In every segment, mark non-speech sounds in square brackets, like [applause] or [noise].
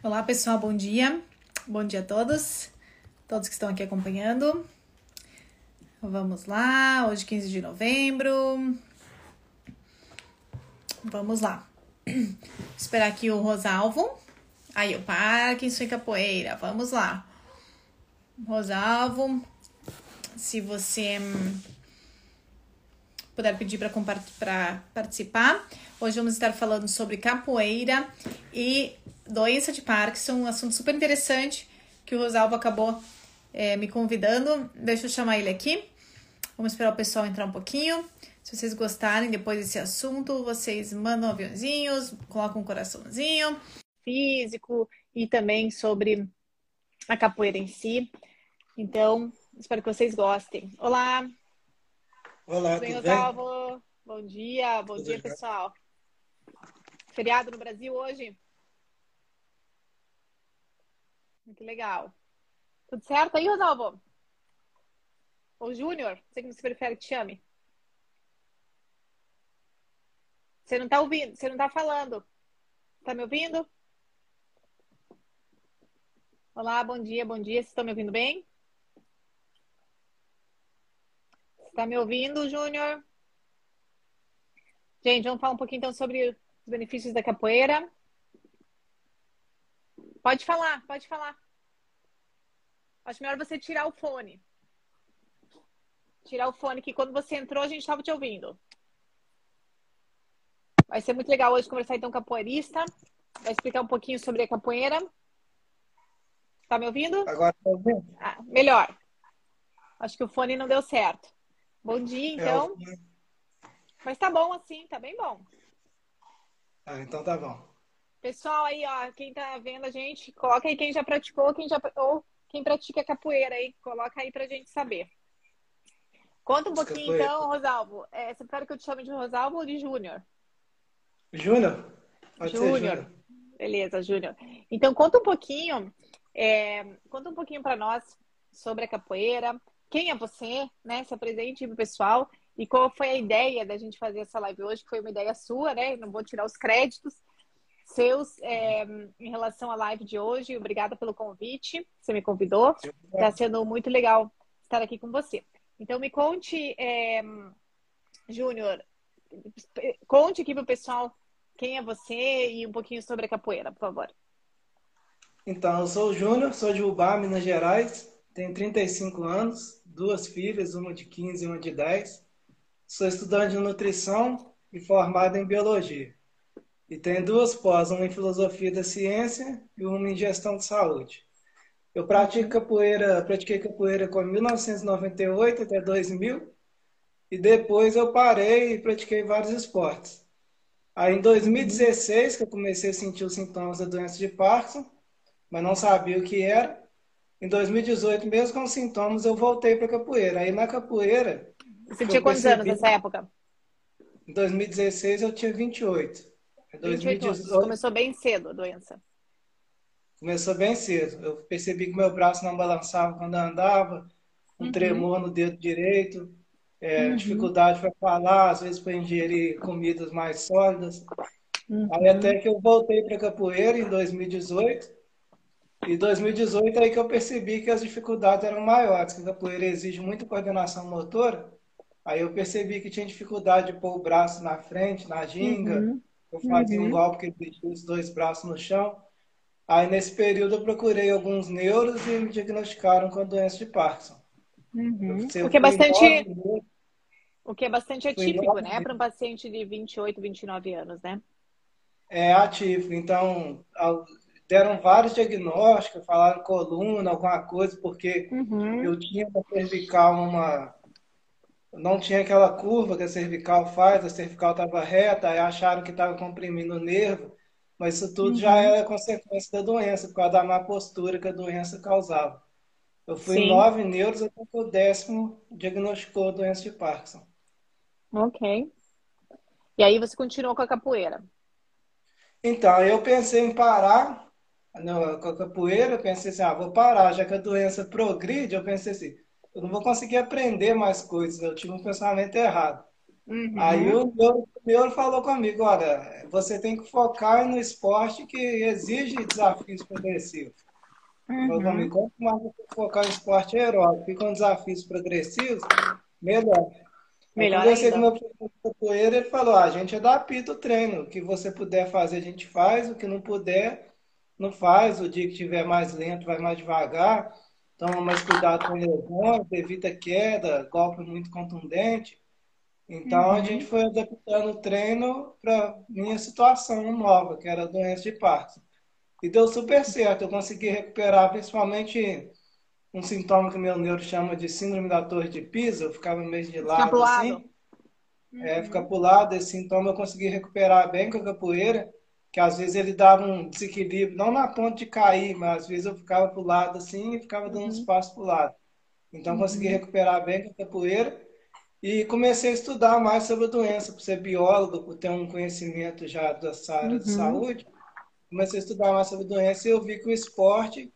Olá, pessoal, bom dia. Bom dia a todos, todos que estão aqui acompanhando. Vamos lá, hoje 15 de novembro. Vamos lá. Esperar aqui o Rosalvo. Aí, o Parkinson e Capoeira. Vamos lá. Rosalvo, se você puder pedir para participar. Hoje vamos estar falando sobre capoeira e doença de Parkinson, um assunto super interessante que o Rosalvo acabou é, me convidando. Deixa eu chamar ele aqui. Vamos esperar o pessoal entrar um pouquinho. Se vocês gostarem depois desse assunto, vocês mandam aviãozinhos, colocam um coraçãozinho físico e também sobre a capoeira em si. Então, espero que vocês gostem. Olá, Olá, bem, tudo bem? Osvaldo? Bom dia, bom Tudo dia, bem. pessoal. Feriado no Brasil hoje? Que legal. Tudo certo aí, Rosalvo? Ou Júnior? Você que você prefere que te chame? Você não tá ouvindo, você não tá falando. Tá me ouvindo? Olá, bom dia, bom dia. Vocês estão me ouvindo bem? Você tá me ouvindo, Júnior? Gente, vamos falar um pouquinho então sobre os benefícios da capoeira. Pode falar, pode falar. Acho melhor você tirar o fone. Tirar o fone, que quando você entrou a gente estava te ouvindo. Vai ser muito legal hoje conversar então com a capoeirista. Vai explicar um pouquinho sobre a capoeira. Tá me ouvindo? Agora tá ouvindo? Ah, melhor. Acho que o fone não deu certo. Bom dia, É, então. eu- Mas tá bom assim, tá bem bom. Ah, então tá bom. Pessoal aí, ó, quem tá vendo a gente, coloca aí quem já praticou, quem já ou quem pratica capoeira aí, coloca aí pra gente saber. Conta um pouquinho capoeira. então, Rosalvo. É, você prefere que eu te chame de Rosalvo ou de Júnior? Júnior. Júnior. Beleza, Júnior. Então conta um pouquinho, é, conta um pouquinho para nós sobre a capoeira. Quem é você, né? Se apresente pro pessoal e qual foi a ideia da gente fazer essa live hoje, que foi uma ideia sua, né? Não vou tirar os créditos seus é, em relação à live de hoje. Obrigada pelo convite, você me convidou. Está sendo muito legal estar aqui com você. Então me conte, é, Júnior, conte aqui pro pessoal quem é você e um pouquinho sobre a capoeira, por favor. Então, eu sou o Júnior, sou de Ubá, Minas Gerais, tenho 35 anos, duas filhas, uma de 15 e uma de 10. Sou estudante de nutrição e formado em biologia. E tenho duas pós, uma em filosofia da ciência e uma em gestão de saúde. Eu pratico capoeira, pratiquei capoeira com 1998 até 2000 e depois eu parei e pratiquei vários esportes. Aí em 2016 que eu comecei a sentir os sintomas da doença de Parkinson, mas não sabia o que era. Em 2018, mesmo com sintomas, eu voltei para capoeira. Aí na capoeira, Você tinha quantos percebi- anos nessa época? em 2016 eu tinha 28. Em 28 anos. 2018 Começou bem cedo a doença. começou bem cedo. Eu percebi que meu braço não balançava quando eu andava, um Uhum. tremor no dedo direito, é, Uhum. dificuldade para falar, às vezes para ingerir comidas mais sólidas. Uhum. Aí até que eu voltei para capoeira em 2018. E 2018 aí que eu percebi que as dificuldades eram maiores, que a capoeira exige muita coordenação motora. Aí eu percebi que tinha dificuldade de pôr o braço na frente, na ginga. Uhum. Eu fazia Uhum. um golpe que exigia os dois braços no chão. Aí nesse período eu procurei alguns neuros e me diagnosticaram com a doença de Parkinson. Uhum. Eu O que é bastante, o que é bastante atípico, né, para um paciente de 28, 29 anos, né? É ativo. Então, deram vários diagnósticos, falaram coluna, alguma coisa, porque Uhum. eu tinha na cervical uma. Não tinha aquela curva que a cervical faz, a cervical estava reta, aí acharam que estava comprimindo o nervo, mas isso tudo já Uhum. era consequência da doença, por causa da má postura que a doença causava. Eu fui Sim. nove neuros até que o décimo diagnosticou a doença de Parkinson. Ok. E aí você continuou com a capoeira. Então, eu pensei em parar no- com a capoeira, eu pensei assim, ah, vou parar, já que a doença progride, eu pensei assim, eu não vou conseguir aprender mais coisas, eu tive um pensamento errado. Uhum. Aí o meu, meu falou comigo, olha, você tem que focar no esporte que exige desafios progressivos. Uhum. Falou comigo, quanto mais você focar no esporte aeróbico e com desafios progressivos, melhor. Melhor eu conversei com o meu professor de capoeira, ele falou, ah, a gente adapta o treino, o que você puder fazer a gente faz, o que não puder, não faz, o dia que estiver mais lento vai mais devagar, toma mais cuidado com lesões, evita queda, golpe muito contundente. Então uhum. a gente foi adaptando o treino para minha situação nova, que era a doença de Parkinson. E deu super certo, eu consegui recuperar principalmente um sintoma que meu neuro chama de síndrome da torre de Pisa, eu ficava meio de lado fica assim. Uhum. É, fica pulado, esse sintoma eu consegui recuperar bem com a capoeira, que às vezes ele dava um desequilíbrio, não na ponto de cair, mas às vezes eu ficava pro lado assim e ficava dando uhum. espaço pro lado. Então uhum. consegui recuperar bem com a capoeira e comecei a estudar mais sobre a doença, por ser biólogo, por ter um conhecimento já dessa área uhum. de saúde. Comecei a estudar mais sobre a doença e eu vi que o esporte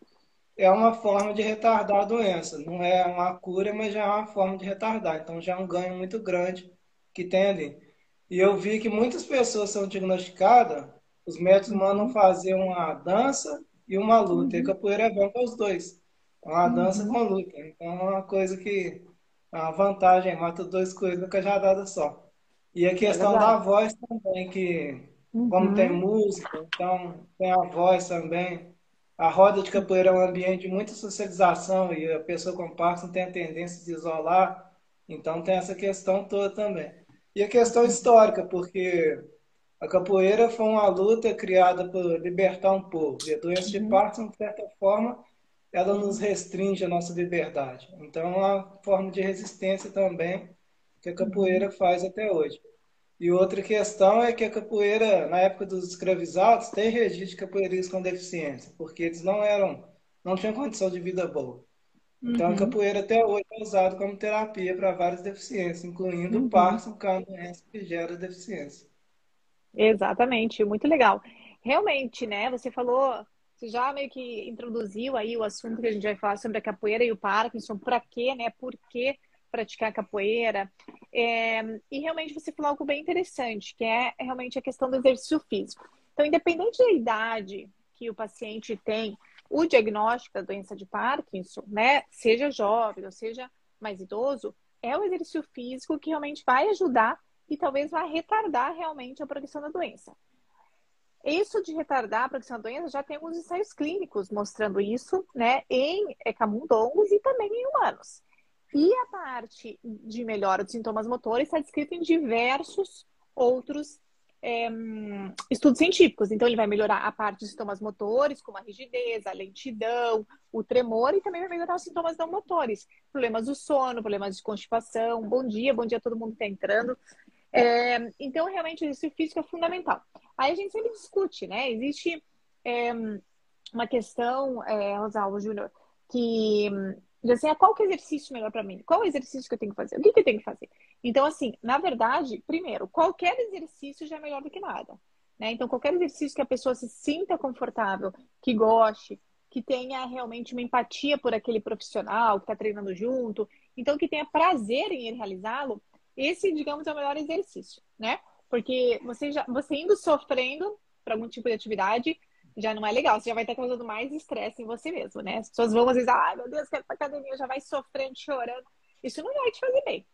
é uma forma de retardar a doença. Não é uma cura, mas já é uma forma de retardar. Então já é um ganho muito grande que tem ali. E eu vi que muitas pessoas são diagnosticadas, os médicos mandam fazer uma dança e uma luta. Uhum. E a capoeira é bom para os dois. É uma dança uhum. com luta. Então é uma coisa que a vantagem, mata dois coelhos numa cajadada só. E a questão é da voz também, que uhum. como tem música, então tem a voz também. A roda de capoeira é um ambiente de muita socialização e a pessoa com Parkinson tem a tendência de isolar, então tem essa questão toda também. E a questão histórica, porque a capoeira foi uma luta criada por libertar um povo. E a doença de uhum. Parkinson, de certa forma, ela nos restringe a nossa liberdade. Então, é uma forma de resistência também que a capoeira uhum. faz até hoje. E outra questão é que a capoeira, na época dos escravizados, tem registro de capoeiristas com deficiência, porque eles não eram, não tinham condição de vida boa. Então, uhum. a capoeira até hoje é usada como terapia para várias deficiências, incluindo uhum. o Parkinson, que é uma doença que gera deficiência. Exatamente, muito legal. Realmente, né? Você falou você já meio que introduziu aí o assunto que a gente vai falar sobre a capoeira e o Parkinson, para quê, né? Por que praticar capoeira? É, e realmente você falou algo bem interessante, que é realmente a questão do exercício físico. Então, independente da idade que o paciente tem, o diagnóstico da doença de Parkinson, né? Seja jovem ou seja mais idoso, é o exercício físico que realmente vai ajudar e talvez vai retardar realmente a progressão da doença. Isso de retardar a progressão da doença já tem alguns ensaios clínicos mostrando isso, né, em camundongos e também em humanos. E a parte de melhora dos sintomas motores está descrita em diversos outros é, estudos científicos. Então, ele vai melhorar a parte dos sintomas motores, como a rigidez, a lentidão, o tremor, e também vai melhorar os sintomas não motores. Problemas do sono, problemas de constipação. Bom dia, bom dia a todo mundo que está entrando. É, então, realmente, o exercício físico é fundamental. Aí a gente sempre discute, né? Existe é, uma questão, é, Rosalvo Júnior, que diz assim, ah, qual que é o exercício melhor para mim? Qual é o exercício que eu tenho que fazer? O que, que eu tenho que fazer? Então, assim, na verdade, primeiro, qualquer exercício já é melhor do que nada. Né? Então, qualquer exercício que a pessoa se sinta confortável, que goste, que tenha realmente uma empatia por aquele profissional que está treinando junto, então que tenha prazer em realizá-lo, esse, digamos, é o melhor exercício, né? Porque você, já, você indo sofrendo para algum tipo de atividade já não é legal. Você já vai estar causando mais estresse em você mesmo, né? As pessoas vão às vezes, ai meu Deus, quero ir pra academia, já vai sofrendo, chorando. Isso não vai te fazer bem.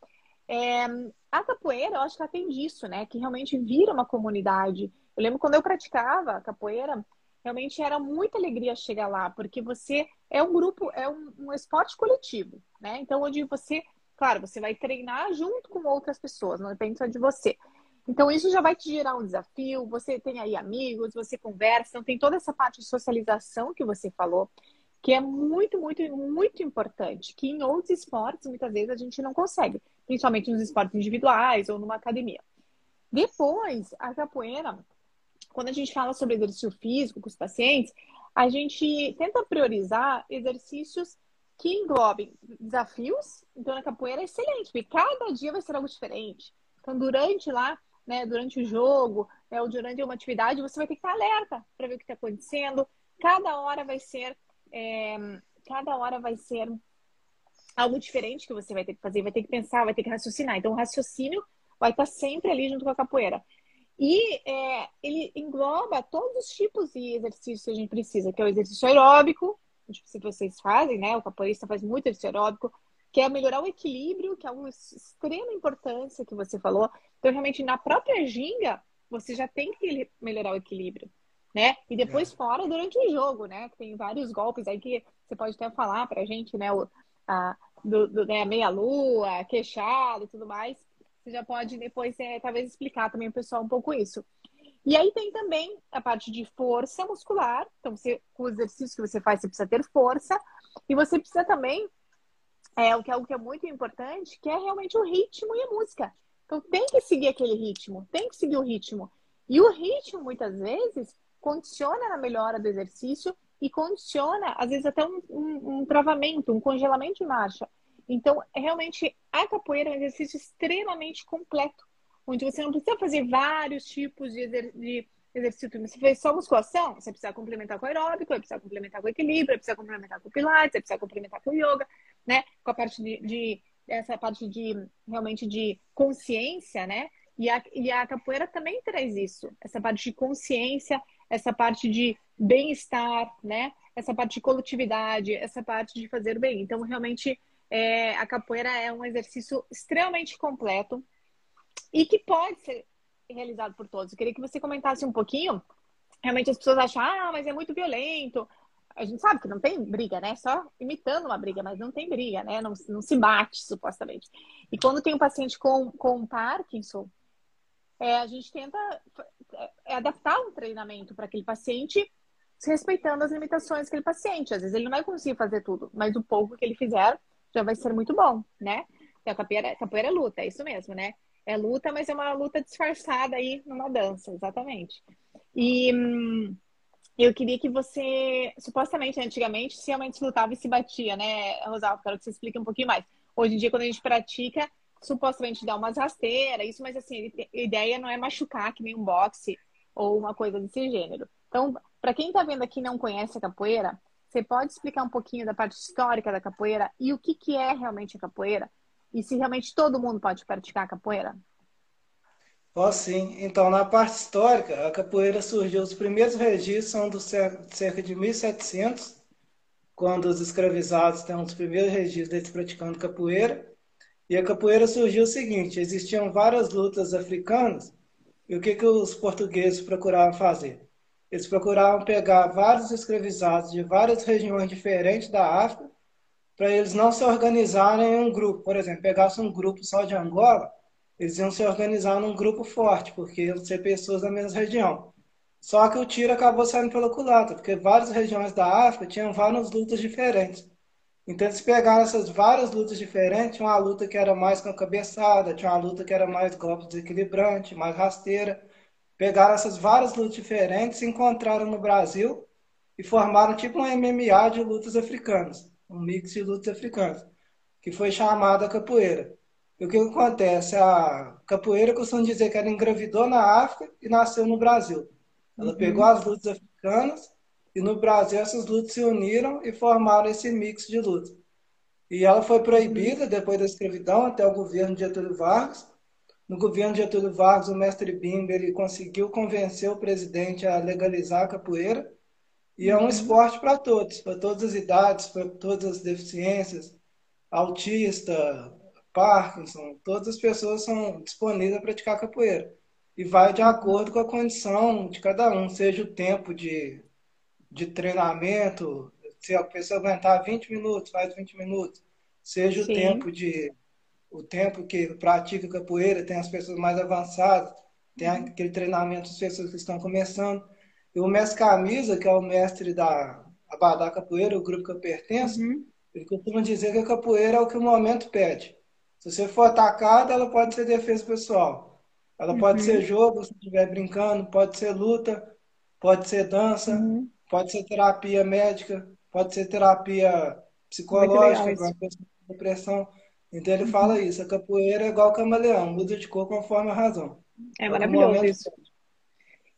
É, a capoeira, eu acho que ela tem disso, né? Que realmente vira uma comunidade. Eu lembro quando eu praticava capoeira, realmente era muita alegria chegar lá, porque você é um grupo, é um, um esporte coletivo, né? Então, onde você Claro, você vai treinar junto com outras pessoas, não depende só de você. Então, isso já vai te gerar um desafio. Você tem aí amigos, você conversa, então tem toda essa parte de socialização que você falou, que é muito, muito, muito importante, que em outros esportes, muitas vezes, a gente não consegue, principalmente nos esportes individuais ou numa academia. Depois, a capoeira, quando a gente fala sobre exercício físico com os pacientes, a gente tenta priorizar exercícios que englobem desafios. Então, na capoeira é excelente, porque cada dia vai ser algo diferente. Então, durante lá, né, durante o jogo, né, ou durante uma atividade, você vai ter que estar alerta para ver o que está acontecendo. Cada hora vai ser, é, cada hora vai ser algo diferente que você vai ter que fazer, vai ter que pensar, vai ter que raciocinar. Então, o raciocínio vai estar sempre ali junto com a capoeira. E é, ele engloba todos os tipos de exercícios que a gente precisa, que é o exercício aeróbico, se vocês fazem, né? O capoeirista faz muito exercício aeróbico, que é melhorar o equilíbrio, que é uma extrema importância que você falou. Então, realmente, na própria ginga, você já tem que melhorar o equilíbrio, né? E depois é. fora durante o jogo, né? Tem vários golpes aí que você pode até falar pra gente, né? O, a, do, do né? meia-lua, queixado e tudo mais. Você já pode depois, é, talvez, explicar também pro pessoal um pouco isso. E aí tem também a parte de força muscular. Então, você, com o exercício que você faz, você precisa ter força. E você precisa também, é, o que é algo que é muito importante, que é realmente o ritmo e a música. Então, tem que seguir aquele ritmo, tem que seguir o ritmo. E o ritmo, muitas vezes, condiciona na melhora do exercício e condiciona, às vezes, até um, um, um travamento, um congelamento de marcha. Então, realmente, a capoeira é um exercício extremamente completo, onde você não precisa fazer vários tipos de, exer de exercício. Você fez só musculação, você precisa complementar com aeróbico, vai precisar complementar com equilíbrio, vai precisar complementar com pilates, vai complementar com yoga, né? Com a parte de, de essa parte de realmente de consciência, né? E a, e a capoeira também traz isso, essa parte de consciência, essa parte de bem-estar, né? Essa parte de coletividade, essa parte de fazer bem. Então, realmente, é, a capoeira é um exercício extremamente completo e que pode ser realizado por todos. Eu queria que você comentasse um pouquinho. Realmente as pessoas acham, ah, mas é muito violento. A gente sabe que não tem briga, né? Só imitando uma briga, mas não tem briga, né? Não, não se bate, supostamente. E quando tem um paciente com, com Parkinson, é, a gente tenta é, adaptar um treinamento para aquele paciente respeitando as limitações daquele paciente. Às vezes ele não vai conseguir fazer tudo, mas o pouco que ele fizer já vai ser muito bom, né? Então, capoeira, capoeira é luta, é isso mesmo, né? É luta, mas é uma luta disfarçada aí numa dança, exatamente. E hum, eu queria que você, supostamente, antigamente, se realmente se lutava e se batia, né, Rosalvo? Quero que você explique um pouquinho mais. Hoje em dia, quando a gente pratica, supostamente dá umas rasteiras, isso, mas assim, a ideia não é machucar que nem um boxe ou uma coisa desse gênero. Então, para quem está vendo aqui e não conhece a capoeira, você pode explicar um pouquinho da parte histórica da capoeira e o que, que é realmente a capoeira? E se realmente todo mundo pode praticar capoeira? Posso sim. Então, na parte histórica, a capoeira surgiu, os primeiros registros são do cerca de 1700, quando os escravizados têm os primeiros registros deles praticando capoeira. E a capoeira surgiu o seguinte: existiam várias lutas africanas, e o que, que os portugueses procuravam fazer? Eles procuravam pegar vários escravizados de várias regiões diferentes da África, para eles não se organizarem em um grupo. Por exemplo, pegasse um grupo só de Angola, eles iam se organizar num grupo forte, porque iam ser pessoas da mesma região. Só que o tiro acabou saindo pela culatra, porque várias regiões da África tinham várias lutas diferentes. Então eles pegaram essas várias lutas diferentes, uma luta que era mais com a cabeçada, tinha uma luta que era mais golpe desequilibrante, mais rasteira. Pegaram essas várias lutas diferentes, se encontraram no Brasil e formaram tipo um MMA de lutas africanas, um mix de lutas africanas, que foi chamada capoeira. E o que acontece? A capoeira costuma dizer que ela engravidou na África e nasceu no Brasil. Ela uhum. pegou as lutas africanas e no Brasil essas lutas se uniram e formaram esse mix de lutas. E ela foi proibida depois da escravidão até o governo de Getúlio Vargas. No governo de Getúlio Vargas, o mestre Bimba ele conseguiu convencer o presidente a legalizar a capoeira. E é um uhum. esporte para todos, para todas as idades, para todas as deficiências, autista, Parkinson, todas as pessoas são disponíveis a praticar capoeira. E vai de acordo com a condição de cada um, seja o tempo de de treinamento, se a pessoa aguentar 20 minutos, faz 20 minutos, seja Sim. o tempo de o tempo que pratica capoeira, tem as pessoas mais avançadas, tem uhum. aquele treinamento das pessoas que estão começando. E o mestre Camisa, que é o mestre da Abadá Capoeira, o grupo que eu pertenço, uhum. ele costuma dizer que a capoeira é o que o momento pede. Se você for atacado, ela pode ser defesa pessoal. Ela uhum. pode ser jogo, se estiver brincando, pode ser luta, pode ser dança. Uhum. Pode ser terapia médica, pode ser terapia psicológica, para pessoa com depressão. Então ele uhum. fala isso, a capoeira é igual camaleão, muda de cor conforme a razão. É maravilhoso isso.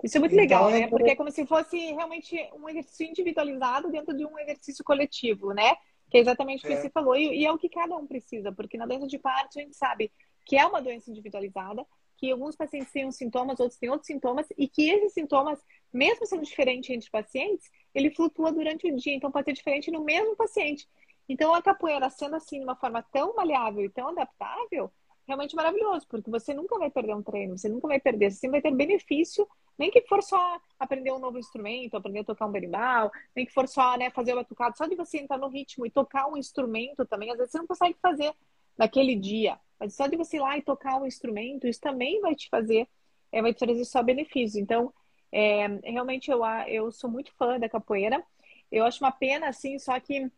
Isso é muito então, legal, né? Porque é como se fosse realmente um exercício individualizado dentro de um exercício coletivo, né? Que é exatamente o que é. você falou. E, e, é o que cada um precisa, porque na dança de parte a gente sabe que é uma doença individualizada, que alguns pacientes têm uns sintomas, outros têm outros sintomas, e que esses sintomas, mesmo sendo diferentes entre pacientes, ele flutua durante o dia, então pode ser diferente no mesmo paciente. Então a capoeira sendo assim de uma forma tão maleável e tão adaptável, realmente maravilhoso, porque você nunca vai perder um treino, você nunca vai perder, você sempre vai ter benefício, nem que for só aprender um novo instrumento, aprender a tocar um berimbau, nem que for só né, fazer o batucado, só de você entrar no ritmo e tocar um instrumento também, às vezes você não consegue fazer naquele dia. Mas só de você ir lá e tocar um instrumento, isso também vai te fazer, é, vai te trazer só benefícios. Então, é, realmente eu, eu sou muito fã da capoeira. Eu acho uma pena, assim, só que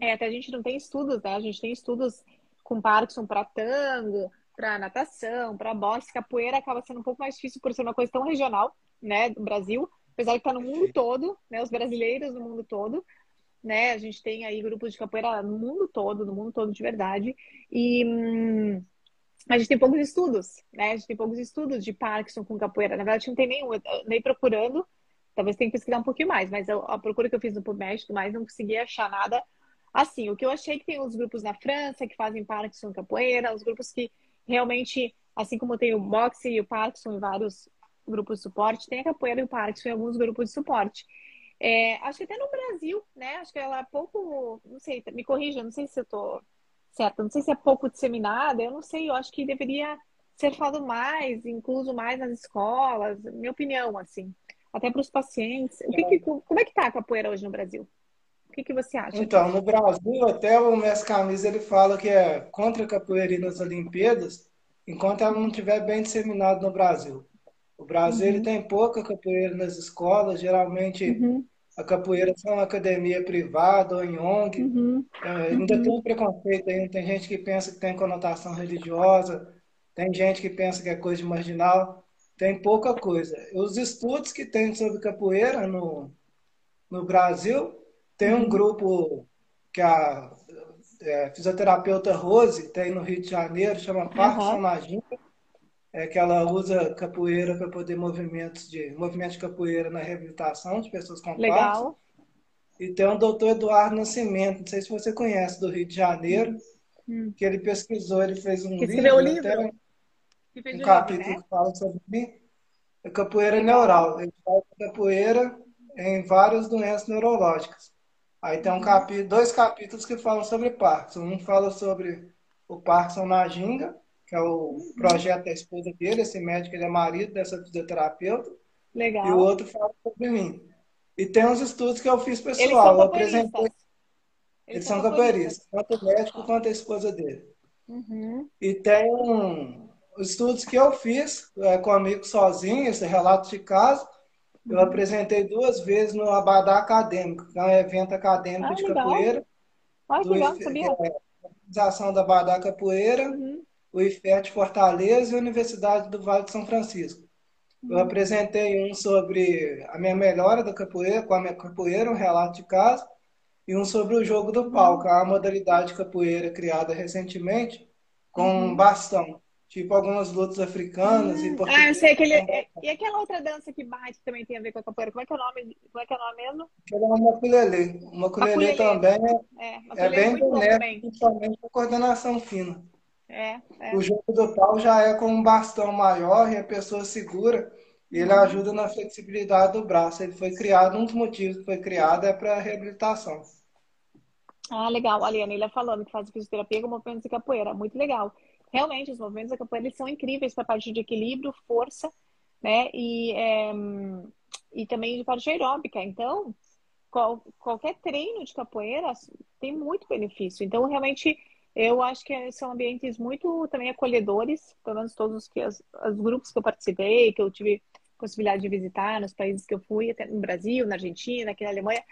é, até a gente não tem estudos, né? A gente tem estudos com Parkinson para tango, para natação, para boxe. Capoeira acaba sendo um pouco mais difícil por ser uma coisa tão regional, né, do Brasil. Apesar de estar no mundo todo, né, os brasileiros no mundo todo né? A gente tem aí grupos de capoeira no mundo todo, no mundo todo de verdade. E hum, a gente tem poucos estudos, né? A gente tem poucos estudos de Parkinson com capoeira. Na verdade, não tem nenhum, nem procurando. Talvez tenha que pesquisar um pouquinho mais, mas a procura que eu fiz no PubMed e mais, não consegui achar nada assim. O que eu achei que tem os grupos na França que fazem Parkinson capoeira, os grupos que realmente, assim como tem o boxe e o Parkinson em vários grupos de suporte, tem a capoeira e o Parkinson em alguns grupos de suporte. É, acho que até no Brasil, né? Acho que ela é pouco, não sei, me corrija, não sei se eu tô certa, não sei se é pouco disseminada, eu não sei, eu acho que deveria ser falado mais, incluso mais nas escolas, minha opinião, assim, até para os pacientes. O que, que, como é que tá a capoeira hoje no Brasil? O que, que você acha? Então, no Brasil, até o Mestre Camisa ele fala que é contra a capoeira nas Olimpíadas, enquanto ela não estiver bem disseminada no Brasil. O Brasil uhum. ele tem pouca capoeira nas escolas, geralmente uhum a capoeira é uma academia privada ou em ONG. Uhum. É, ainda uhum. tem um preconceito aí, tem gente que pensa que tem conotação religiosa, tem gente que pensa que é coisa de marginal, tem pouca coisa. Os estudos que tem sobre capoeira no, no Brasil, tem um grupo que a é, fisioterapeuta Rose tem no Rio de Janeiro, chama Parque uhum. É que ela usa capoeira para poder movimentos de movimento de capoeira na reabilitação de pessoas com Legal. E tem o doutor Eduardo Nascimento, não sei se você conhece, do Rio de Janeiro, hum. que ele pesquisou, ele fez um que livro, livro. Até um, um capítulo né? que fala sobre a capoeira neural. Ele fala capoeira em várias doenças neurológicas. Aí tem um capítulo, dois capítulos que falam sobre Parkinson. Um fala sobre o Parkinson na ginga que é o projeto da esposa dele. Esse médico ele é marido dessa fisioterapeuta. Legal. E o outro fala sobre mim. E tem uns estudos que eu fiz pessoal. Eu apresentei. Eles, são capoeiristas, tanto o médico quanto a esposa dele. Uhum. E tem um, estudos que eu fiz é, com amigo sozinho, esse relato de caso. Eu apresentei duas vezes no Abadá Acadêmico, que é um evento acadêmico ah, de legal. capoeira. Ah, do, legal, sabia. É, organização da Abadá Capoeira. Uhum o IFET Fortaleza e a Universidade do Vale de São Francisco. Eu uhum. apresentei um sobre a minha melhora da capoeira, com a minha capoeira, um relato de caso, e um sobre o jogo do palco, a modalidade capoeira criada recentemente com uhum. bastão. Tipo algumas lutas africanas uhum. e portuguesas. Ah, eu sei. Aquele, é, e aquela outra dança que bate também tem a ver com a capoeira. Como é que é o nome, como é que é o nome mesmo? Aquela é uma maculelê. Uma maculelê também é, é, é bem bonita, principalmente com coordenação fina. É, é. O jogo do pau já é com um bastão maior e a pessoa segura e ele uhum. ajuda na flexibilidade do braço. Ele foi criado, um dos motivos que foi criado é para reabilitação. Ah, legal. A Liana falando que faz fisioterapia com movimentos de capoeira. Muito legal. Realmente, os movimentos da capoeira eles são incríveis para a parte de equilíbrio, força, né? E, é, e também de parte aeróbica. Então, qual, qualquer treino de capoeira tem muito benefício. Então, realmente, eu acho que são ambientes muito também acolhedores, pelo menos todos os, que, os, os grupos que eu participei, que eu tive possibilidade de visitar nos países que eu fui, até no Brasil, na Argentina, aqui na Alemanha.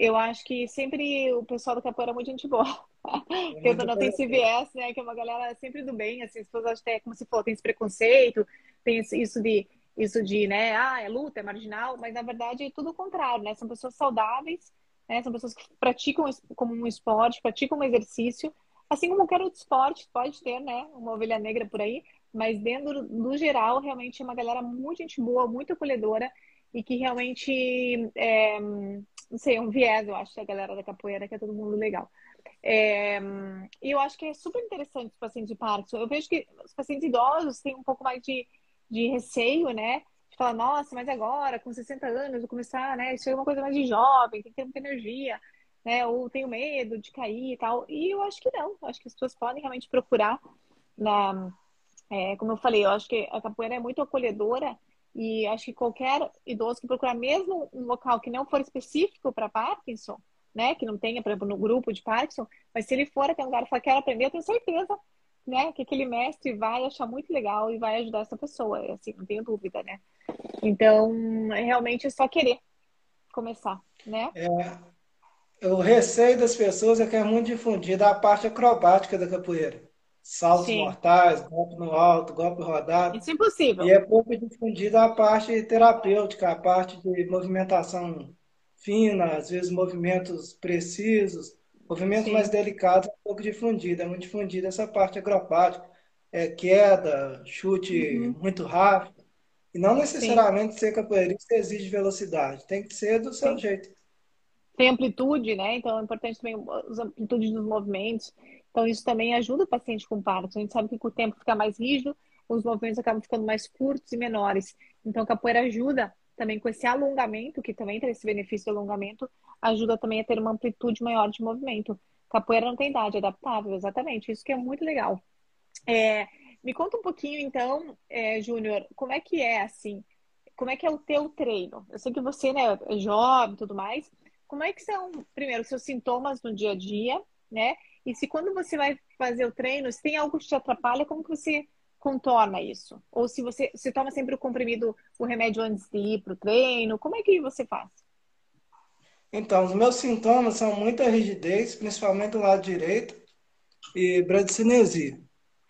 Eu acho que sempre o pessoal do capoeira é muito gente boa. [laughs] É eu não tem esse viés, né? Que é uma galera sempre do bem, assim, as pessoas até, como se falou, tem esse preconceito, tem isso de, isso de, né, ah, é luta, é marginal, mas na verdade é tudo o contrário, né? São pessoas saudáveis, né? São pessoas que praticam como um esporte, praticam um exercício, Assim como qualquer outro esporte, pode ter, né? Uma ovelha negra por aí, mas dentro do geral, realmente é uma galera muito gente boa, muito acolhedora e que realmente é, não sei, um viés, eu acho, a galera da capoeira, que é todo mundo legal. É, e eu acho que é super interessante os pacientes de Parkinson. Eu vejo que os pacientes idosos têm um pouco mais de, de receio, né? De falar, nossa, mas agora, com 60 anos, vou começar, né? Isso é uma coisa mais de jovem, tem que ter muita energia, né? Ou tenho medo de cair e tal. E eu acho que não. Eu acho que as pessoas podem realmente procurar na. É, como eu falei, eu acho que a capoeira é muito acolhedora e acho que qualquer idoso que procurar mesmo um local que não for específico para Parkinson, né, que não tenha, por exemplo, no grupo de Parkinson, mas se ele for até um lugar e falar, quero aprender, eu tenho certeza, né, que aquele mestre vai achar muito legal e vai ajudar essa pessoa, assim, não tenho dúvida, né. Então, realmente é só querer começar, né. É, o receio das pessoas é que é muito difundida a parte acrobática da capoeira. Saltos Sim. mortais, golpe no alto, golpe rodado. Isso é impossível. E é pouco difundida a parte terapêutica, a parte de movimentação fina, às vezes movimentos precisos, movimentos Sim. mais delicados, é pouco difundida. É muito difundida essa parte acrobática, é, queda, chute uhum. muito rápido. E não necessariamente Sim. ser capoeirista exige velocidade, tem que ser do seu Sim. jeito. Tem amplitude, né? Então é importante também as amplitudes dos movimentos. Então, isso também ajuda o paciente com Parkinson. A gente sabe que com o tempo fica mais rígido, os movimentos acabam ficando mais curtos e menores. Então, a capoeira ajuda também com esse alongamento, que também tem esse benefício do alongamento, ajuda também a ter uma amplitude maior de movimento. Capoeira não tem idade, é adaptável, exatamente. Isso que é muito legal. É, me conta um pouquinho, então, é, Júnior, como é que é, assim, como é que é o teu treino? Eu sei que você, né, é jovem e tudo mais. Como é que são, primeiro, seus sintomas no dia a dia, né? E se quando você vai fazer o treino, se tem algo que te atrapalha, como que você contorna isso? Ou se você, você toma sempre o comprimido, o remédio antes de ir para o treino, como é que você faz? Então, os meus sintomas são muita rigidez, principalmente do lado direito, e bradicinesia.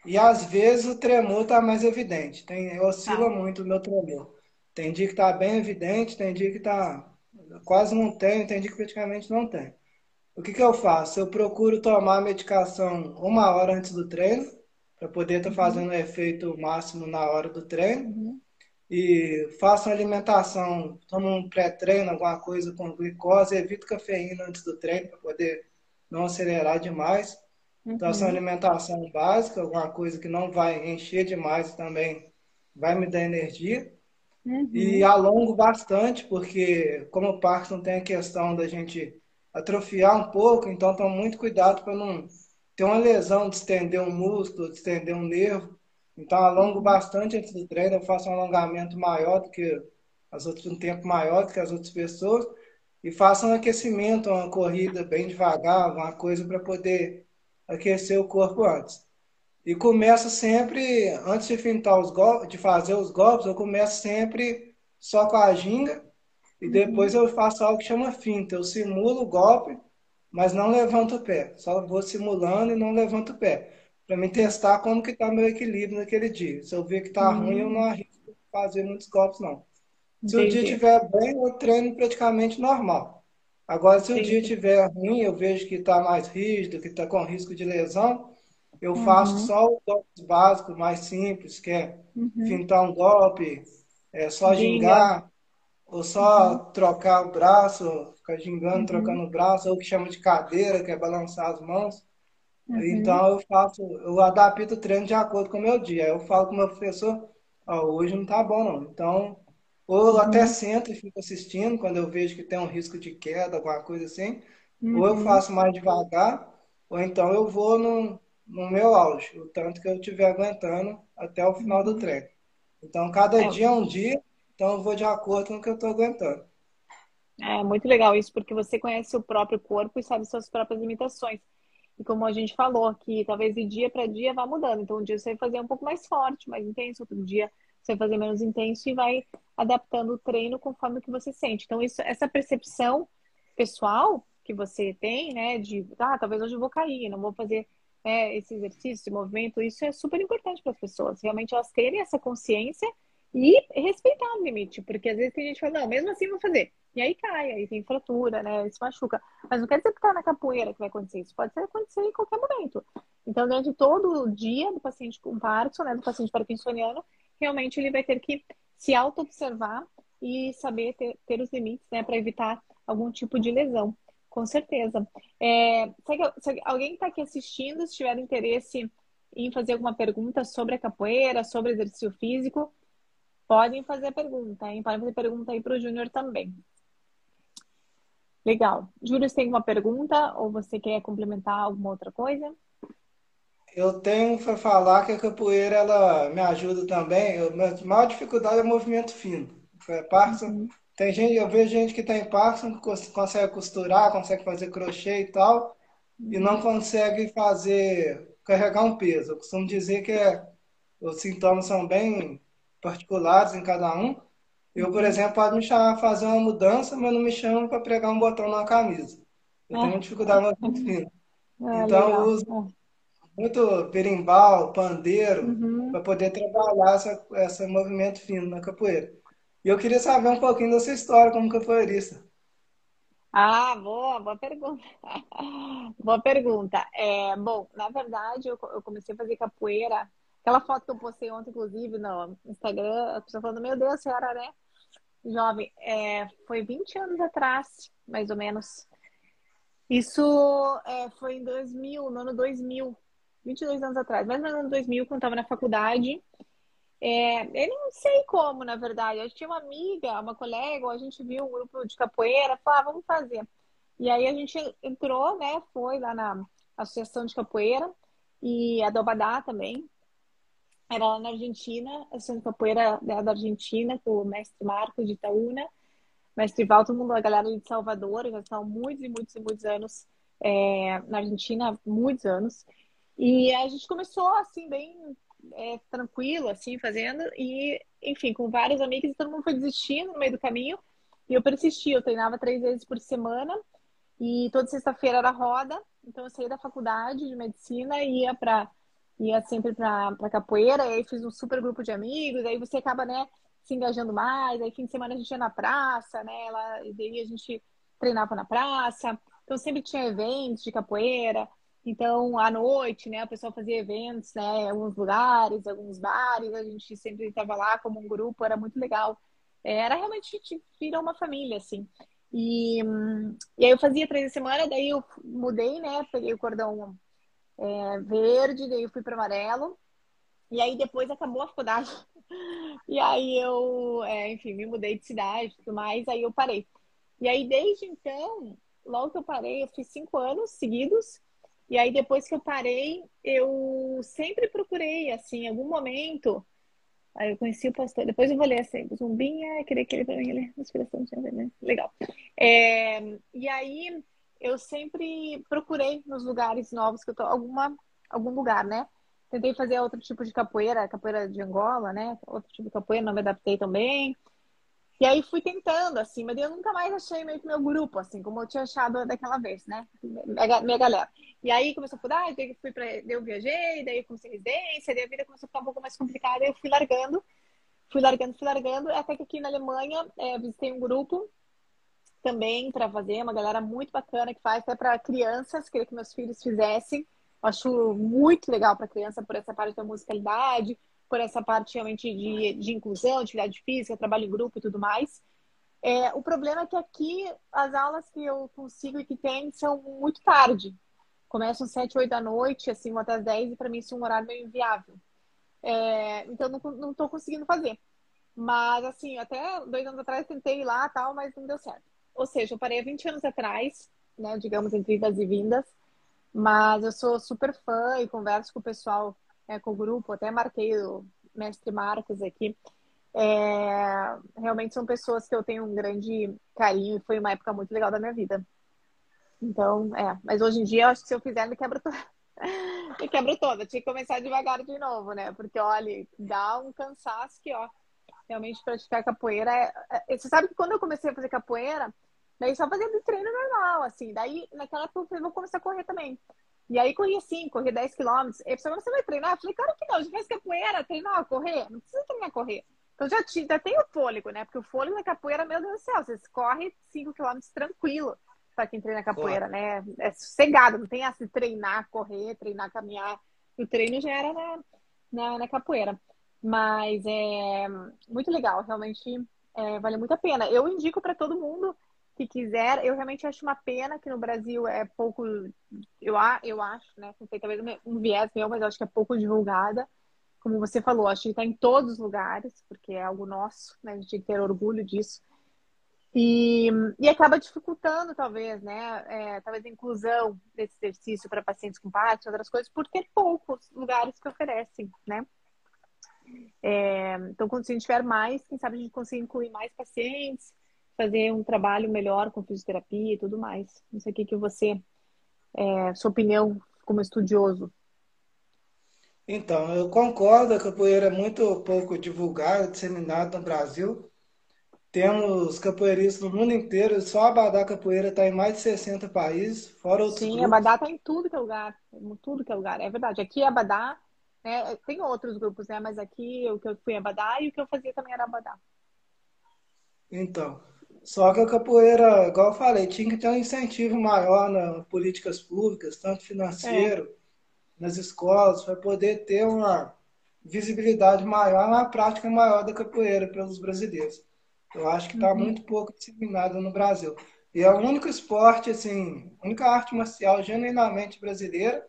E às vezes o tremor está mais evidente. Tem, oscila tá. muito o meu tremor. Tem dia que está bem evidente, tem dia que está quase não tem, tem dia que praticamente não tem. O que, que eu faço? Eu procuro tomar a medicação uma hora antes do treino, para poder estar tá fazendo o efeito máximo na hora do treino. Uhum. E faço uma alimentação, tomo um pré-treino, alguma coisa com glicose, evito cafeína antes do treino, para poder não acelerar demais. Uhum. Então, essa é uma alimentação básica, alguma coisa que não vai encher demais também vai me dar energia. Uhum. E alongo bastante, porque como o Parkinson tem a questão da gente atrofiar um pouco, então tome muito cuidado para não ter uma lesão de estender um músculo, de estender um nervo. Então alongo bastante antes do treino, eu faço um alongamento maior do que as outras, um tempo maior do que as outras pessoas e faço um aquecimento, uma corrida bem devagar, alguma coisa para poder aquecer o corpo antes. E começo sempre, antes de fintar os golpes, de fazer os golpes, eu começo sempre só com a ginga e depois eu faço algo que chama finta. Eu simulo o golpe, mas não levanto o pé. Só vou simulando e não levanto o pé. Para me testar como que está meu equilíbrio naquele dia. Se eu ver que está uhum. ruim, eu não arrisco fazer muitos golpes, não. Se Entendi. o dia estiver bem, eu treino praticamente normal. Agora, se Entendi. o dia estiver ruim, eu vejo que está mais rígido, que está com risco de lesão, eu uhum. faço só os golpes básicos, mais simples, que é uhum. fintar um golpe, é só gingar, ou só trocar o braço, ficar gingando, uhum. trocando o braço, ou o que chama de cadeira, que é balançar as mãos. Uhum. Então eu faço, eu adapto o treino de acordo com o meu dia. Eu falo com o meu professor, oh, hoje não tá bom não. Então, ou eu até uhum. sento e fico assistindo quando eu vejo que tem um risco de queda, alguma coisa assim. Ou eu uhum. faço mais devagar, ou então eu vou no, no meu auge, o tanto que eu estiver aguentando até o final do uhum. treino. Então, cada é. dia é um dia, então, eu vou de acordo com o que eu estou aguentando. É muito legal isso, porque você conhece o próprio corpo e sabe suas próprias limitações. E como a gente falou, que talvez de dia para dia vá mudando. Então, um dia você vai fazer um pouco mais forte, mais intenso, outro dia você vai fazer menos intenso e vai adaptando o treino conforme o que você sente. Então, isso, essa percepção pessoal que você tem, né, de, ah, talvez hoje eu vou cair, não vou fazer né, esse exercício, esse movimento, isso é super importante para as pessoas. Realmente elas terem essa consciência e respeitar o limite, porque às vezes tem gente que fala, não, mesmo assim vou fazer. E aí cai, aí tem fratura, né? Se machuca. Mas não quer dizer que tá na capoeira que vai acontecer. Isso pode acontecer em qualquer momento. Então, durante todo o dia do paciente com Parkinson, né, do paciente parkinsoniano, realmente ele vai ter que se auto-observar e saber ter, ter os limites, né, para evitar algum tipo de lesão. Com certeza. É, se, alguém está aqui assistindo, se tiver interesse em fazer alguma pergunta sobre a capoeira, sobre exercício físico, podem fazer pergunta, hein? Podem fazer pergunta aí para o Júnior também. Legal. Júlio, você tem uma pergunta ou você quer complementar alguma outra coisa? Eu tenho para falar que a capoeira ela me ajuda também. Eu, a maior dificuldade é o movimento fino. Parkinson, uhum. tem gente, eu vejo gente que tem Parkinson que consegue costurar, consegue fazer crochê e tal, uhum. e não uhum. consegue fazer carregar um peso. Eu costumo dizer que é, os sintomas são bem particulares em cada um. Eu, por exemplo, pode me chamar para fazer uma mudança, mas não me chama para pregar um botão na camisa. Eu tenho ah. dificuldade muito fino. [laughs] Ah, então, legal. eu uso ah. muito berimbau, pandeiro, uhum. para poder trabalhar essa, esse movimento fino na capoeira. E eu queria saber um pouquinho da sua história como capoeirista. Ah, boa, boa pergunta. [laughs] boa pergunta. É, bom, na verdade, eu, eu comecei a fazer capoeira Aquela foto que eu postei ontem, inclusive, no Instagram, a pessoa falando, meu Deus, senhora, né? Jovem, é, foi 20 anos atrás, mais ou menos. Isso é, foi em 2000, no ano 2000, 22 anos atrás, mais ou menos no ano 2000, quando eu estava na faculdade. É, eu não sei como, na verdade. Eu tinha uma amiga, uma colega, a gente viu um grupo de capoeira, falou, ah, vamos fazer. E aí a gente entrou, né? Foi lá na Associação de Capoeira e a Dobadá também. Era lá na Argentina, a Capoeira da Argentina, com o mestre Marcos de Itaúna, mestre Val, todo mundo, a galera de Salvador, já estão muitos e muitos e muitos anos é, na Argentina, muitos anos. E a gente começou assim, bem é, tranquilo, assim, fazendo, e enfim, com vários amigos, e todo mundo foi desistindo no meio do caminho. E eu persisti, eu treinava três vezes por semana, e toda sexta-feira era roda, então eu saía da faculdade de medicina e ia para ia sempre pra, pra capoeira, aí fiz um super grupo de amigos, aí você acaba, né, se engajando mais, aí fim de semana a gente ia na praça, né, lá, e daí a gente treinava na praça, então sempre tinha eventos de capoeira, então à noite, né, o pessoal fazia eventos, né, em alguns lugares, alguns bares, a gente sempre estava lá como um grupo, era muito legal, era realmente, a gente virou uma família, assim, e, e aí eu fazia três semanas, daí eu mudei, né, peguei o cordão é, verde, daí eu fui para amarelo. E aí depois acabou a faculdade. [laughs] E aí eu, é, enfim, me mudei de cidade e tudo mais, aí eu parei. E aí desde então, logo que eu parei, eu fiz cinco anos seguidos. E aí depois que eu parei, eu sempre procurei, assim, em algum momento. Aí eu conheci o pastor, depois eu vou ler assim, Zumbinha, queria que ele para mim ler inspiração, né? legal. É, e aí eu sempre procurei nos lugares novos que eu tô, alguma, algum lugar, né? Tentei fazer outro tipo de capoeira, capoeira de Angola, né? Outro tipo de capoeira, não me adaptei também. E aí fui tentando, assim, mas eu nunca mais achei meio que meu grupo, assim, como eu tinha achado daquela vez, né? Minha, minha galera. E aí começou a faculdade, daí fui pra, eu viajei, daí comecei residência, daí a vida começou a ficar um pouco mais complicada, eu fui largando, fui largando, fui largando, até que aqui na Alemanha é, visitei um grupo também para fazer, uma galera muito bacana que faz até para crianças, queria que meus filhos fizessem. Acho muito legal para criança por essa parte da musicalidade, por essa parte realmente de, de inclusão, atividade física, trabalho em grupo e tudo mais. É, o problema é que aqui as aulas que eu consigo e que tem são muito tarde. Começam 7, 8 da noite, assim, até às 10, e para mim isso é um horário meio inviável. É, então não estou conseguindo fazer. Mas, assim, até dois anos atrás tentei ir lá tal, mas não deu certo. Ou seja, eu parei há 20 anos atrás, né, digamos, entre idas e vindas, mas eu sou super fã e converso com o pessoal, né, com o grupo, até marquei o mestre Marcos aqui. É, realmente são pessoas que eu tenho um grande carinho e foi uma época muito legal da minha vida. Então, é, mas hoje em dia eu acho que se eu fizer, me quebra toda. [laughs] me quebra toda. Tinha que começar devagar de novo, né? Porque, olha, dá um cansaço que, ó, realmente praticar capoeira. É, é, você sabe que quando eu comecei a fazer capoeira, daí só fazia de treino normal, assim. Daí, naquela época, eu falei, vou começar a correr também. E aí, corria assim, corria 10 quilômetros. E a pessoa, você vai treinar? Eu falei, claro que não, já faz capoeira, treinar, correr. Não precisa treinar, correr. Então, já, te, já tem o fôlego, né? Porque o fôlego na capoeira, meu Deus do céu, você corre 5 quilômetros tranquilo para quem treina capoeira, né? É sossegado, não tem essa de treinar, correr, treinar, caminhar. O treino já era na, na, na capoeira. Mas é muito legal, realmente é, vale muito a pena. Eu indico para todo mundo que quiser. Eu realmente acho uma pena que no Brasil é pouco, eu, eu acho, né? Não sei, talvez um viés meu, mas eu acho que é pouco divulgada. Como você falou, acho que está em todos os lugares, porque é algo nosso, né? A gente tem que ter orgulho disso. E, e acaba dificultando, talvez, né? É, talvez a inclusão desse exercício para pacientes com Parkinson, outras coisas, por ter poucos lugares que oferecem, né? É, então, quando a gente tiver mais, quem sabe a gente consiga incluir mais pacientes, fazer um trabalho melhor com fisioterapia e tudo mais. Não sei o que, que você, é, sua opinião como estudioso. Então, eu concordo, a capoeira é muito pouco divulgada, disseminada no Brasil. Temos capoeiristas no mundo inteiro, só a Abadá Capoeira está em mais de 60 países, fora outros Sim, grupos. Abadá está em tudo que é lugar, em tudo que é lugar, é verdade. Aqui Abadá, né, tem outros grupos, né, mas aqui o que eu fui em Abadá e o que eu fazia também era Abadá. Então, só que a capoeira, igual eu falei, tinha que ter um incentivo maior nas políticas públicas, tanto financeiro, é. nas escolas, para poder ter uma visibilidade maior, uma prática maior da capoeira pelos brasileiros. Eu acho que está uhum. muito pouco disseminado no Brasil. E é o único esporte, assim, única arte marcial genuinamente brasileira.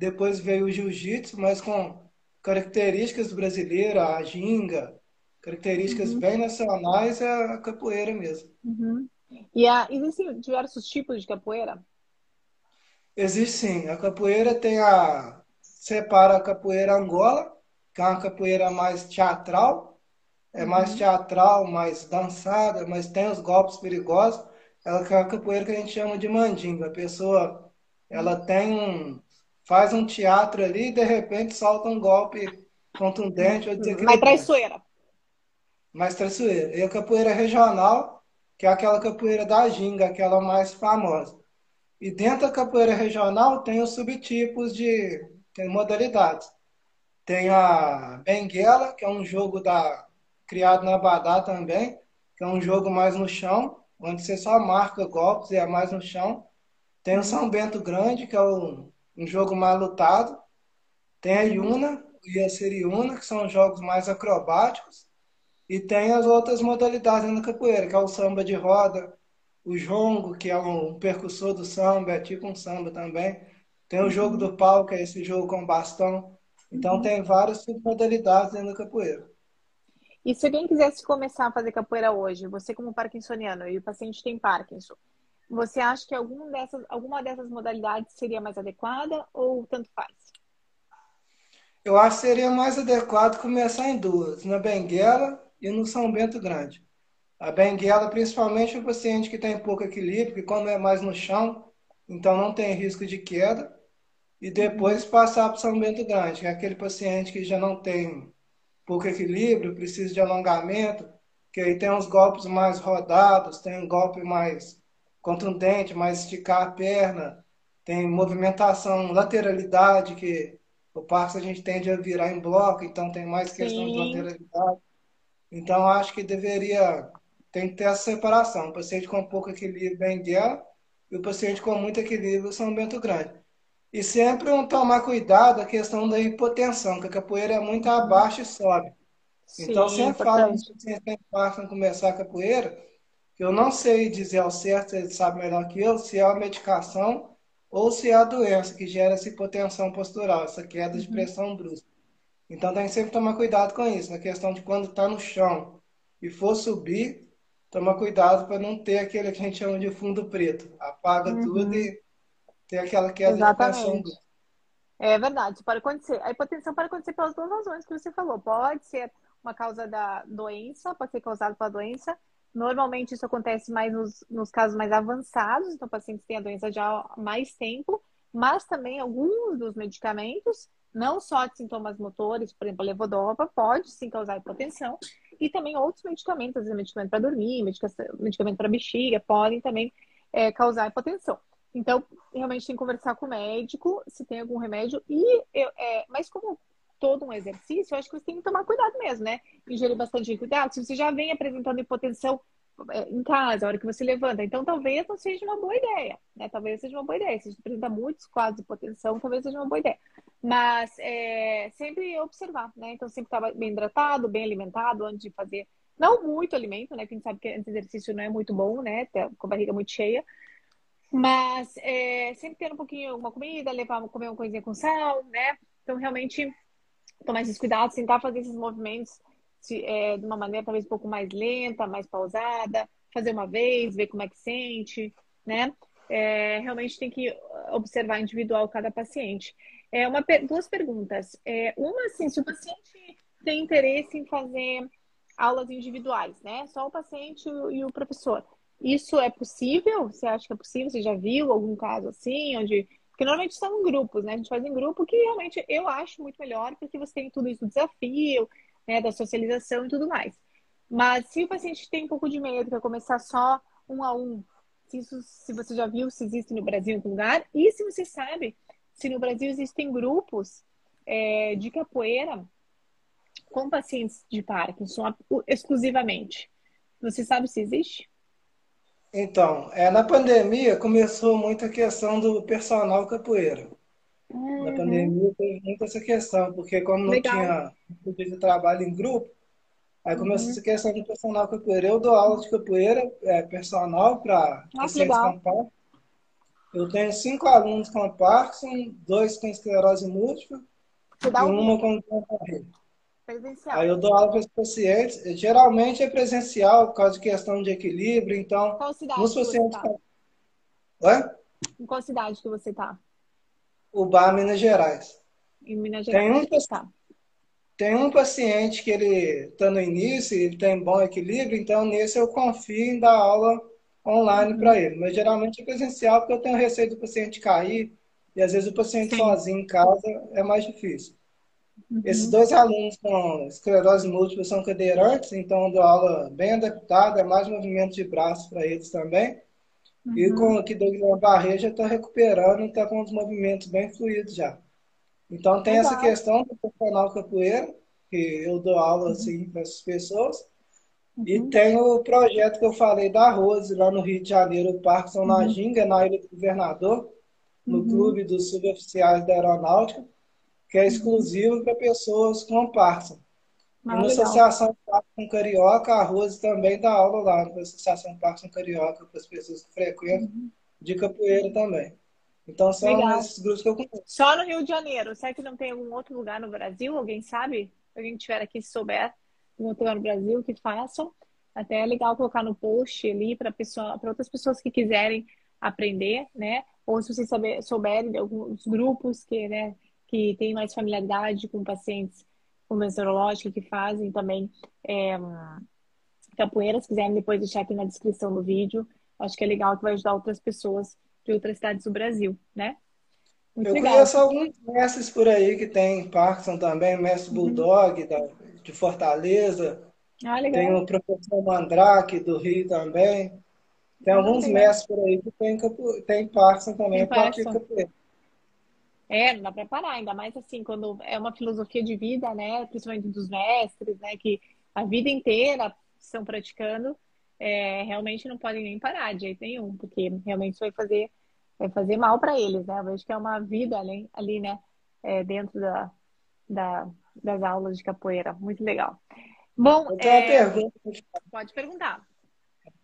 Depois veio o jiu-jitsu, mas com características brasileiras, a ginga, características uhum. bem nacionais, é a capoeira mesmo. Uhum. E a, existem diversos tipos de capoeira? Existe sim. A capoeira tem a. Separa a capoeira Angola, que é uma capoeira mais teatral, é mais uhum. teatral, mais dançada, mas tem os golpes perigosos. Ela é a capoeira que a gente chama de mandinga. A pessoa, ela tem um, faz um teatro ali e de repente solta um golpe contundente. Mais traiçoeira. Mais traiçoeira. E a capoeira regional, que é aquela capoeira da ginga, aquela mais famosa. E dentro da capoeira regional tem os subtipos de tem modalidades. Tem a benguela, que é um jogo da criado na Badá também, que é um jogo mais no chão, onde você só marca golpes e é mais no chão. Tem o São Bento Grande, que é um, um jogo mais lutado. Tem a Yuna e a Seriuna, que são jogos mais acrobáticos. E tem as outras modalidades na capoeira, que é o samba de roda, o jongo, que é um percussor do samba, é tipo um samba também. Tem o jogo do pau, que é esse jogo com bastão. Então uhum. tem várias modalidades dentro da capoeira. E se alguém quisesse começar a fazer capoeira hoje, você como parkinsoniano e o paciente tem Parkinson, você acha que algum dessas, alguma dessas modalidades seria mais adequada ou tanto faz? Eu acho que seria mais adequado começar em duas, na Benguela e no São Bento Grande. A Benguela, principalmente o paciente que tem pouco equilíbrio, que quando é mais no chão, então não tem risco de queda. E depois passar para o São Bento Grande, que é aquele paciente que já não tem pouco equilíbrio, precisa de alongamento, que aí tem uns golpes mais rodados, tem um golpe mais contundente, mais esticar a perna, tem movimentação, lateralidade, que o passo a gente tende a virar em bloco, então tem mais questão Sim. de lateralidade. Então acho que deveria, tem que ter essa separação, o paciente com pouco equilíbrio bem guiado e o paciente com muito equilíbrio São Bento Grande. E sempre um tomar cuidado a questão da hipotensão, que a capoeira é muito abaixo e sobe. Sim, então, sempre falo que pacientes que passam começar a capoeira, eu não sei dizer ao certo, ele sabe melhor que eu, se é a medicação ou se é a doença que gera essa hipotensão postural, essa queda de uhum. pressão brusca. Então, tem que sempre tomar cuidado com isso, na questão de quando está no chão e for subir, tomar cuidado para não ter aquele que a gente chama de fundo preto. Apaga uhum. tudo e tem aquela queda Exatamente. de É verdade, isso pode acontecer. A hipotensão pode acontecer pelas duas razões que você falou. Pode ser uma causa da doença, pode ser causado pela doença. Normalmente isso acontece mais nos, nos casos mais avançados, então pacientes têm a doença já há mais tempo, mas também alguns dos medicamentos, não só de sintomas motores, por exemplo, a levodopa, pode sim causar hipotensão, e também outros medicamentos, medicamento para dormir, medicamento para bexiga, podem também é, causar hipotensão. Então, realmente tem que conversar com o médico se tem algum remédio. E eu, é, mas como todo um exercício, eu acho que você tem que tomar cuidado mesmo, né? Ingerir bastante cuidado. Se você já vem apresentando hipotensão é, em casa, a hora que você levanta, então talvez não seja uma boa ideia, né? Talvez seja uma boa ideia. Se você apresenta muitos quadros de hipotensão, talvez seja uma boa ideia. Mas é, sempre observar, né? Então sempre estar bem hidratado, bem alimentado antes de fazer Não muito alimento, né? Que a gente sabe que esse exercício não é muito bom, né? Tá com a barriga muito cheia. Mas é, sempre ter um pouquinho uma comida, levar comer uma coisinha com sal, né? Então, realmente, tomar esses cuidados, tentar fazer esses movimentos se, é, de uma maneira talvez um pouco mais lenta, mais pausada, fazer uma vez, ver como é que sente, né? É, realmente tem que observar individual cada paciente. É uma, duas perguntas. É, uma, assim, se o paciente tem interesse em fazer aulas individuais, né? Só o paciente e o professor. Isso é possível? Você acha que é possível? Você já viu algum caso assim, onde porque normalmente são grupos, né? A gente faz em grupo que realmente eu acho muito melhor, porque você tem tudo isso do desafio, né? Da socialização e tudo mais. Mas se o paciente tem um pouco de medo, quer começar só um a um, se, isso, se você já viu se existe no Brasil em algum lugar, e se você sabe se no Brasil existem grupos é, de capoeira com pacientes de Parkinson exclusivamente. Você sabe se existe? Então, é, na pandemia começou muito a questão do personal capoeira. Uhum. Na pandemia teve muito essa questão, porque como não Legal. tinha de trabalho em grupo, aí começou uhum. essa questão do personal capoeira. Eu dou aula de capoeira é, personal para pacientes com Parkinson. Eu tenho cinco alunos com Parkinson, dois com esclerose múltipla e uma com barriga. Presencial. Aí eu dou aula para os pacientes. Geralmente é presencial, por causa de questão de equilíbrio. Então, qual cidade nos pacientes. Tá? Em qual cidade que você está? Ubá, Minas Gerais. Em Minas Gerais. Tem um, tá. tem um paciente que ele está no início, ele tem bom equilíbrio, então nesse eu confio em dar aula online uhum. para ele. Mas geralmente é presencial, porque eu tenho receio do paciente cair, e às vezes o paciente Sim. sozinho em casa é mais difícil. Uhum. Esses dois alunos com esclerose múltipla são cadeirantes, então eu dou aula bem adaptada, é mais movimento de braço para eles também. Uhum. E com o que Guilherme Barreira já está recuperando e está com os movimentos bem fluidos já. Então tem Legal. essa questão do profissional capoeira, que eu dou aula uhum. assim para essas pessoas. E uhum. tem o projeto que eu falei da Rose, lá no Rio de Janeiro, o Parque São uhum. Ginga, na Ilha do Governador, no uhum. Clube dos Suboficiais da Aeronáutica que é exclusivo para pessoas com Parkinson. Ah, na Associação Parkinson Carioca, a Rose também dá aula lá na Associação Parkinson Carioca para as pessoas que frequentam uhum. de capoeira também. Então são legal. esses grupos que eu conheço. Só no Rio de Janeiro. Será que não tem algum outro lugar no Brasil? Alguém sabe? Se alguém tiver aqui, se souber, algum outro lugar no Brasil que façam. Até é legal colocar no post ali para outras pessoas que quiserem aprender, né? Ou se vocês souberem de alguns grupos que, né, que têm mais familiaridade com pacientes com doença neurológica, que fazem também é, capoeira, se quiserem depois deixar aqui na descrição do vídeo. Acho que é legal que vai ajudar outras pessoas de outras cidades do Brasil, né? Muito Eu legal. conheço alguns mestres por aí que tem Parkinson também, mestre uhum. Bulldog da, de Fortaleza. Ah, legal. Tem o professor Mandrake do Rio também. Tem ah, alguns legal. mestres por aí que tem, tem Parkinson também, tem Parkinson. É, não dá para parar, ainda mais assim, quando é uma filosofia de vida, né? Principalmente dos mestres, né? Que a vida inteira estão praticando, é, realmente não podem nem parar de jeito nenhum, porque realmente isso vai fazer, vai fazer mal para eles, né? Eu vejo que é uma vida ali, ali né? É, dentro da, da, das aulas de capoeira. Muito legal. Bom, é... pergunta. Pode perguntar.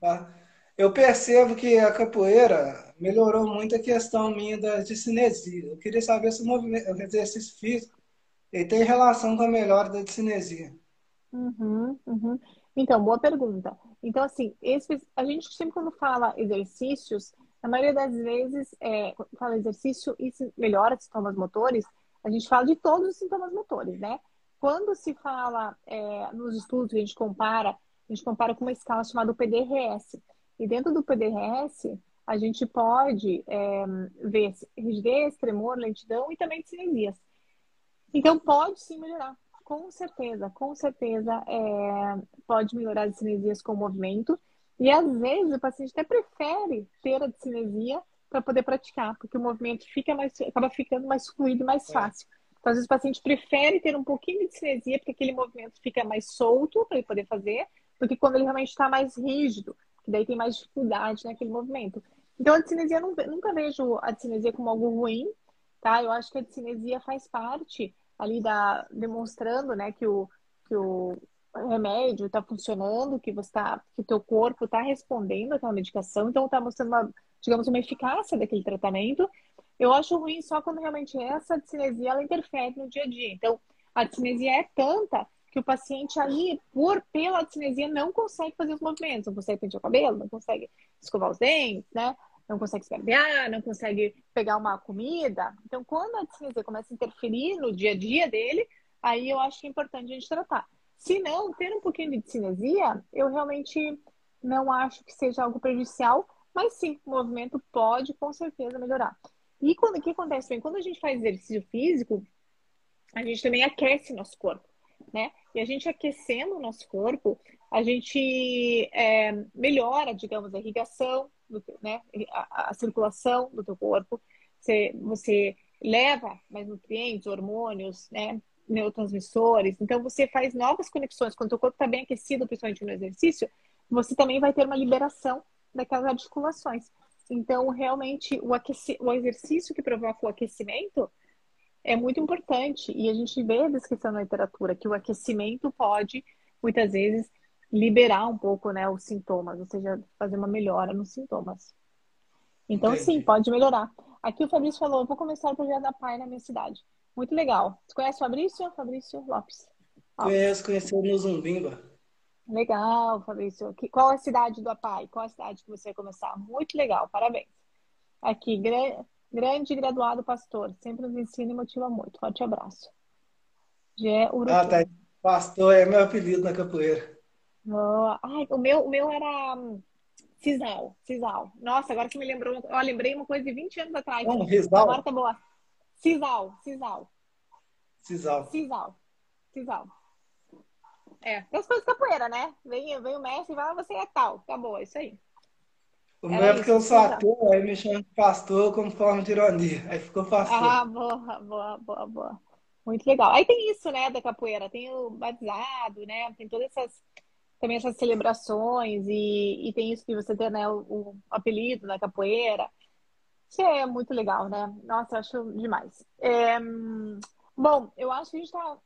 Tá. Eu percebo que a capoeira melhorou muito a questão minha da cinesia. Eu queria saber se o, o exercício físico ele tem relação com a melhora da cinesia. Uhum, uhum. Então, boa pergunta. Então, assim, a gente sempre quando fala exercícios, na maioria das vezes, é, fala exercício e melhora sintomas motores, a gente fala de todos os sintomas motores, né? Quando se fala é, nos estudos, a gente compara, a gente compara com uma escala chamada PDRS, e dentro do PDRS, a gente pode é, ver rigidez, tremor, lentidão e também cinesias. Então, pode sim melhorar. Com certeza, com certeza é, pode melhorar as cinesias com o movimento. E às vezes o paciente até prefere ter a cinesia para poder praticar, porque o movimento fica mais, acaba ficando mais fluido e mais é. fácil. Então, às vezes o paciente prefere ter um pouquinho de cinesia, porque aquele movimento fica mais solto para ele poder fazer, do que quando ele realmente está mais rígido que daí tem mais dificuldade naquele movimento. Então, a discinesia, eu nunca vejo a discinesia como algo ruim, tá? Eu acho que a discinesia faz parte ali da... demonstrando, né, que o, que o, remédio está funcionando, que você tá, que teu corpo está respondendo àquela medicação, então está mostrando uma, digamos, uma eficácia daquele tratamento. Eu acho ruim só quando realmente essa discinesia ela interfere no dia a dia. Então, a discinesia é tanta que o paciente ali, por pela discinesia, não consegue fazer os movimentos, não consegue pentear o cabelo, não consegue escovar os dentes, né? Não consegue se barbear, não consegue pegar uma comida. Então, quando a discinesia começa a interferir no dia a dia dele, aí eu acho que é importante a gente tratar. Se não, ter um pouquinho de cinesia, eu realmente não acho que seja algo prejudicial, mas sim, o movimento pode com certeza melhorar. E quando, o que acontece bem? Quando a gente faz exercício físico, a gente também aquece nosso corpo, né? E a gente aquecendo o nosso corpo, a gente é, melhora, digamos, a irrigação, né? A, a, circulação do teu corpo. Você, você leva mais nutrientes, hormônios, né? neurotransmissores. Então, você faz novas conexões. Quando o corpo está bem aquecido, principalmente no exercício, você também vai ter uma liberação daquelas articulações. Então, realmente, o, o exercício que provoca o aquecimento é muito importante. E a gente vê a descrição na literatura que o aquecimento pode, muitas vezes, liberar um pouco né, os sintomas, ou seja, fazer uma melhora nos sintomas. Então, Entendi. sim, pode melhorar. Aqui o Fabrício falou: vou começar o projeto da PAI na minha cidade. Muito legal. Você conhece o Fabrício? Fabrício Lopes. Conheço, conheci no Zumbimba. Legal, Fabrício. Qual é a cidade do APAI? Qual é a cidade que você vai começar? Muito legal, parabéns. Aqui, grande graduado pastor. Sempre nos ensina e motiva muito. Forte abraço. Gé Urutu. Ah, tá. Pastor é meu apelido na capoeira. Oh, ai, o meu, o meu era hum, Cisal. Cisal. Nossa, agora você me lembrou. Ó, lembrei uma coisa de 20 anos atrás. Cisal. Agora tá boa. Cisal, Cisal. Cisal. Cisal. Cisal. É, tem as coisas de capoeira, né? Vem, vem o mestre e vai, você é tal. Acabou, é isso aí. O meu é porque eu sou ator, aí me chama de pastor como forma de ironia. Aí ficou pastor. Ah, boa, boa, boa, boa. Muito legal. Aí tem isso, né, da capoeira. Tem o batizado, né? Tem todas essas também essas celebrações e, e tem isso que você tem, né, o, o apelido da capoeira. Isso é muito legal, né? Nossa, eu acho demais. É... Bom, eu acho que a gente tá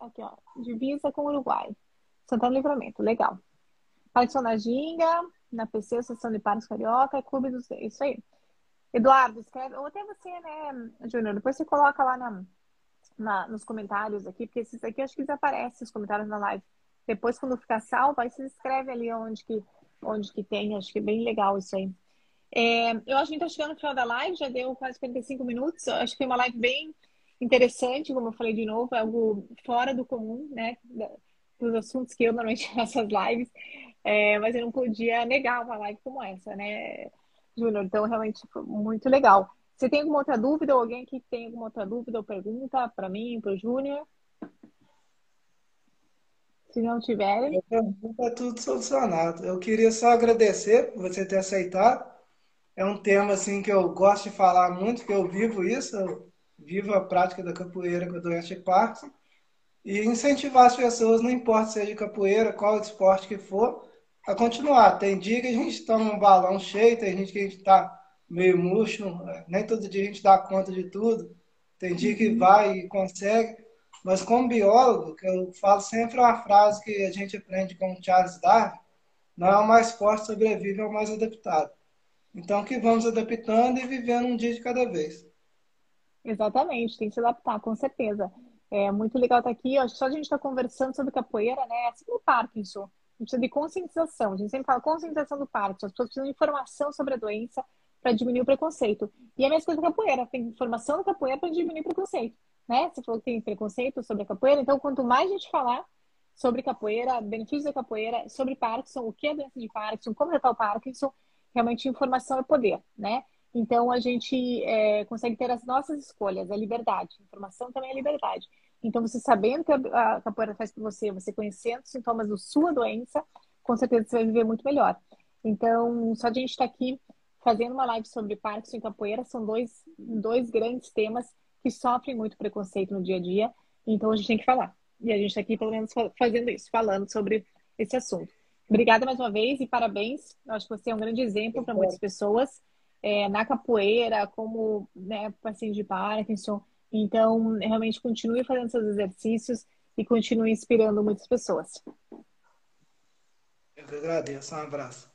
aqui, ó, divisa com o Uruguai. Santana Livramento, legal. Partição na PC, Associação de Pares Carioca, Clube dos... Isso aí. Eduardo, escreve, ou até você, né, Júnior, depois você coloca lá na, na, nos comentários aqui, porque esses aqui acho que desaparecem os comentários na live. Depois, quando ficar salvo, aí você escreve ali onde que, onde que tem, acho que é bem legal isso aí. É, eu acho que está chegando no final da live, já deu quase 45 minutos. Eu acho que foi uma live bem interessante, como eu falei de novo, é algo fora do comum, né? Dos assuntos que eu normalmente [laughs] faço as lives. É, mas eu não podia negar uma live como essa, né, Júnior? Então, realmente muito legal. Você tem alguma outra dúvida ou alguém que tem alguma outra dúvida ou pergunta para mim, para o Júnior? Se não tiverem. Está tudo solucionado. Eu queria só agradecer por você ter aceitado é um tema assim que eu gosto de falar muito, que eu vivo isso, eu vivo a prática da capoeira com a doença de Parkinson e incentivar as pessoas, não importa se é de capoeira, qual esporte que for, a continuar. Tem dia que a gente toma um balão cheio, tem gente que a gente está meio murcho, nem todo dia a gente dá conta de tudo. Tem dia que uhum. vai e consegue, mas como biólogo, que eu falo sempre uma frase que a gente aprende com Charles Darwin, não é o mais forte sobrevive, é o mais adaptado. Então, que vamos adaptando e vivendo um dia de cada vez. Exatamente, tem que se adaptar, com certeza. É muito legal estar aqui. Acho que só a gente está conversando sobre capoeira, né? Assim como o Parkinson. A precisa de conscientização. A gente sempre fala conscientização do Parkinson. As pessoas precisam de informação sobre a doença para diminuir o preconceito. E a mesma coisa da capoeira. Tem informação da capoeira para diminuir o preconceito. Né? Você falou que tem preconceito sobre a capoeira. Então, quanto mais a gente falar sobre capoeira, benefícios da capoeira, sobre Parkinson, o que é a doença de Parkinson, como tratar o Parkinson, realmente informação é poder, né? Então a gente é, consegue ter as nossas escolhas, é liberdade. Informação também é liberdade. Então você sabendo que a capoeira faz por você, você conhecendo os sintomas da sua doença, com certeza você vai viver muito melhor. Então só a gente estar tá aqui fazendo uma live sobre Parkinson e capoeira são dois, dois grandes temas que sofrem muito preconceito no dia a dia. Então a gente tem que falar. E a gente está aqui pelo menos fazendo isso, falando sobre esse assunto. Obrigada mais uma vez e parabéns. Eu acho que você é um grande exemplo para muitas pessoas é, na capoeira, como né, paciente de Parkinson. Então, realmente continue fazendo seus exercícios e continue inspirando muitas pessoas. Eu que agradeço. Um abraço.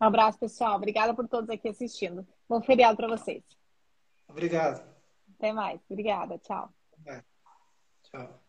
Um abraço, pessoal. Obrigada por todos aqui assistindo. Bom feriado para vocês. Obrigado. Até mais. Obrigada. Tchau. Tchau.